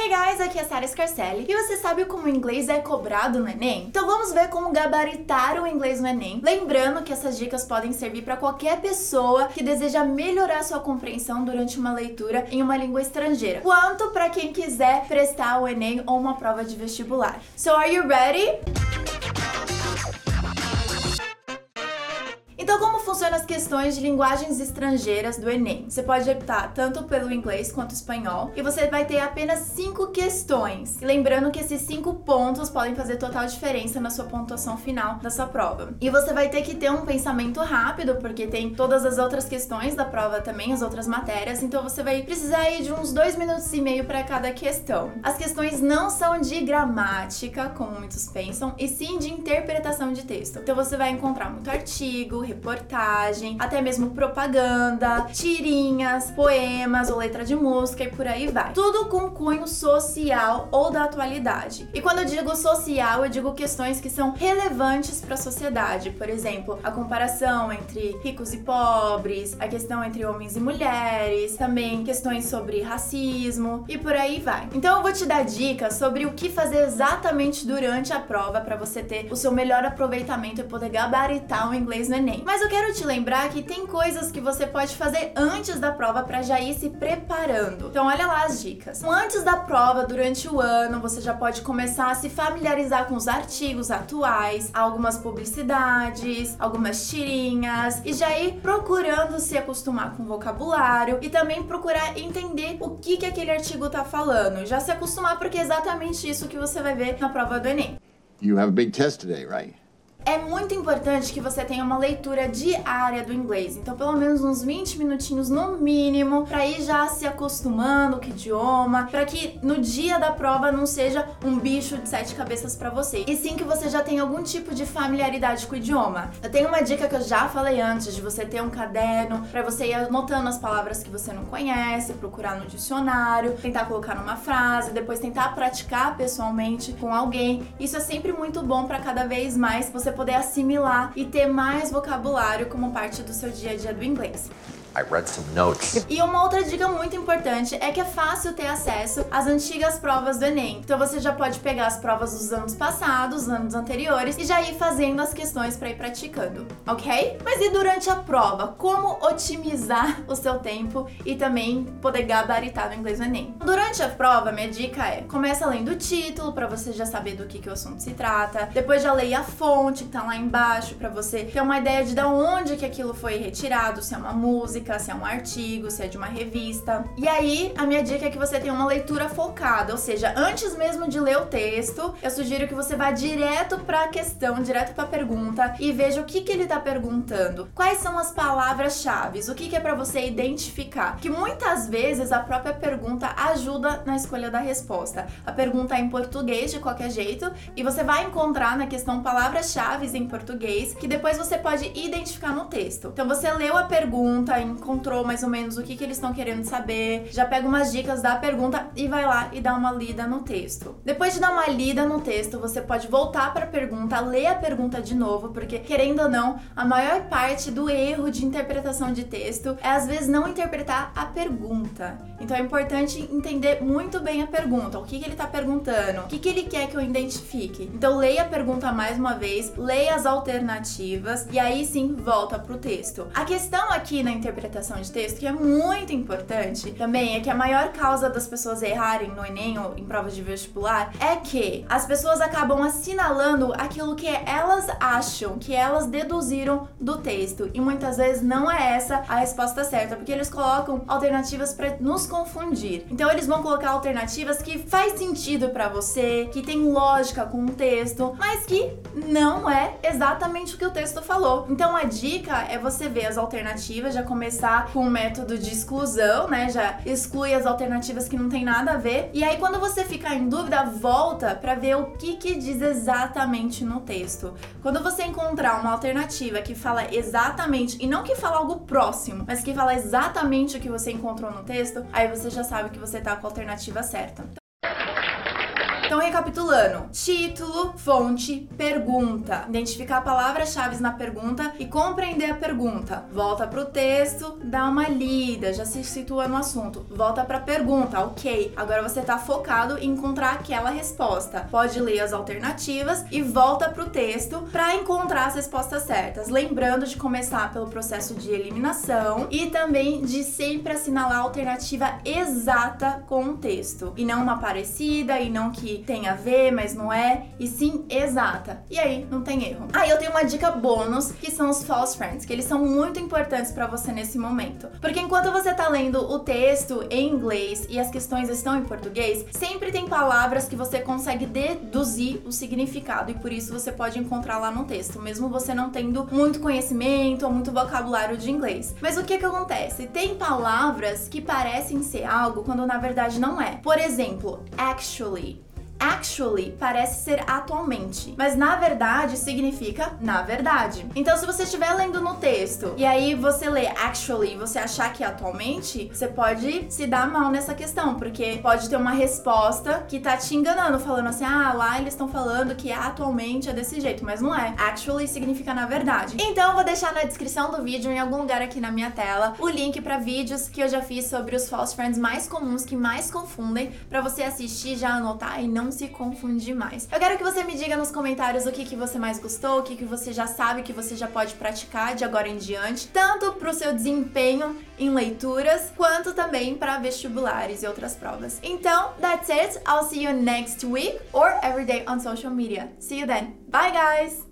Hey guys, aqui é Sara Scarcelli e você sabe como o inglês é cobrado no Enem? Então vamos ver como gabaritar o inglês no Enem. Lembrando que essas dicas podem servir para qualquer pessoa que deseja melhorar sua compreensão durante uma leitura em uma língua estrangeira, quanto para quem quiser prestar o Enem ou uma prova de vestibular. So are you ready? Questões de linguagens estrangeiras do Enem? Você pode optar tanto pelo inglês quanto espanhol e você vai ter apenas cinco questões. E lembrando que esses cinco pontos podem fazer total diferença na sua pontuação final da prova. E você vai ter que ter um pensamento rápido, porque tem todas as outras questões da prova também, as outras matérias, então você vai precisar aí de uns dois minutos e meio para cada questão. As questões não são de gramática, como muitos pensam, e sim de interpretação de texto. Então você vai encontrar muito artigo, reportagem, até mesmo propaganda, tirinhas, poemas ou letra de música e por aí vai. Tudo com cunho social ou da atualidade. E quando eu digo social, eu digo questões que são relevantes para a sociedade. Por exemplo, a comparação entre ricos e pobres, a questão entre homens e mulheres, também questões sobre racismo e por aí vai. Então eu vou te dar dicas sobre o que fazer exatamente durante a prova para você ter o seu melhor aproveitamento e poder gabaritar o inglês no Enem. Mas eu quero te lembrar que tem coisas que você pode fazer antes da prova para já ir se preparando. Então olha lá as dicas. Antes da prova, durante o ano, você já pode começar a se familiarizar com os artigos atuais, algumas publicidades, algumas tirinhas e já ir procurando se acostumar com o vocabulário e também procurar entender o que que aquele artigo tá falando. Já se acostumar porque é exatamente isso que você vai ver na prova do ENEM. You have a big test today, right? É muito importante que você tenha uma leitura diária do inglês, então pelo menos uns 20 minutinhos no mínimo, para ir já se acostumando com o idioma, para que no dia da prova não seja um bicho de sete cabeças para você, e sim que você já tenha algum tipo de familiaridade com o idioma. Eu tenho uma dica que eu já falei antes de você ter um caderno para você ir anotando as palavras que você não conhece, procurar no dicionário, tentar colocar numa frase, depois tentar praticar pessoalmente com alguém. Isso é sempre muito bom para cada vez mais você poder assimilar e ter mais vocabulário como parte do seu dia a dia do inglês. I read some notes. E uma outra dica muito importante é que é fácil ter acesso às antigas provas do Enem. Então você já pode pegar as provas dos anos passados, anos anteriores e já ir fazendo as questões para ir praticando, ok? Mas e durante a prova, como otimizar o seu tempo e também poder gabaritar no inglês no Enem? Durante a prova, minha dica é: começa lendo o título para você já saber do que, que o assunto se trata. Depois já leia a fonte que tá lá embaixo para você ter uma ideia de da onde que aquilo foi retirado, se é uma música se é um artigo, se é de uma revista. E aí, a minha dica é que você tenha uma leitura focada, ou seja, antes mesmo de ler o texto, eu sugiro que você vá direto para a questão, direto para a pergunta e veja o que, que ele está perguntando. Quais são as palavras-chave? O que, que é para você identificar? Que muitas vezes a própria pergunta ajuda na escolha da resposta. A pergunta é em português de qualquer jeito e você vai encontrar na questão palavras-chave em português que depois você pode identificar no texto. Então você leu a pergunta, encontrou mais ou menos o que, que eles estão querendo saber, já pega umas dicas da pergunta e vai lá e dá uma lida no texto. Depois de dar uma lida no texto, você pode voltar para a pergunta, ler a pergunta de novo, porque querendo ou não, a maior parte do erro de interpretação de texto é às vezes não interpretar a pergunta. Então é importante entender muito bem a pergunta, o que, que ele está perguntando, o que, que ele quer que eu identifique. Então leia a pergunta mais uma vez, leia as alternativas e aí sim volta para o texto. A questão aqui na interpretação de texto, que é muito importante também, é que a maior causa das pessoas errarem no Enem ou em provas de vestibular é que as pessoas acabam assinalando aquilo que elas acham, que elas deduziram do texto. E muitas vezes não é essa a resposta certa, porque eles colocam alternativas para nos confundir. Então eles vão colocar alternativas que faz sentido para você, que tem lógica com o texto, mas que não é exatamente o que o texto falou. Então a dica é você ver as alternativas, já começar com o método de exclusão, né? Já exclui as alternativas que não tem nada a ver. E aí quando você ficar em dúvida, volta para ver o que que diz exatamente no texto. Quando você encontrar uma alternativa que fala exatamente e não que fala algo próximo, mas que fala exatamente o que você encontrou no texto, aí você já sabe que você tá com a alternativa certa. Então, recapitulando: título, fonte, pergunta. Identificar palavras-chave na pergunta e compreender a pergunta. Volta pro texto, dá uma lida, já se situa no assunto. Volta pra pergunta, ok. Agora você tá focado em encontrar aquela resposta. Pode ler as alternativas e volta pro texto para encontrar as respostas certas. Lembrando de começar pelo processo de eliminação e também de sempre assinalar a alternativa exata com o texto e não uma parecida e não tem a ver, mas não é, e sim exata. E aí não tem erro. Aí ah, eu tenho uma dica bônus que são os false friends, que eles são muito importantes para você nesse momento. Porque enquanto você tá lendo o texto em inglês e as questões estão em português, sempre tem palavras que você consegue deduzir o significado e por isso você pode encontrar lá no texto, mesmo você não tendo muito conhecimento ou muito vocabulário de inglês. Mas o que que acontece? Tem palavras que parecem ser algo quando na verdade não é. Por exemplo, actually actually parece ser atualmente, mas na verdade significa na verdade. Então, se você estiver lendo no texto e aí você lê actually e você achar que é atualmente, você pode se dar mal nessa questão, porque pode ter uma resposta que tá te enganando, falando assim: ah, lá eles estão falando que atualmente é desse jeito, mas não é. Actually significa na verdade. Então, eu vou deixar na descrição do vídeo, em algum lugar aqui na minha tela, o link para vídeos que eu já fiz sobre os false friends mais comuns que mais confundem, para você assistir, já anotar e não não se confundir mais. Eu quero que você me diga nos comentários o que, que você mais gostou, o que, que você já sabe que você já pode praticar de agora em diante, tanto para o seu desempenho em leituras, quanto também para vestibulares e outras provas. Então, that's it. I'll see you next week or every day on social media. See you then. Bye, guys!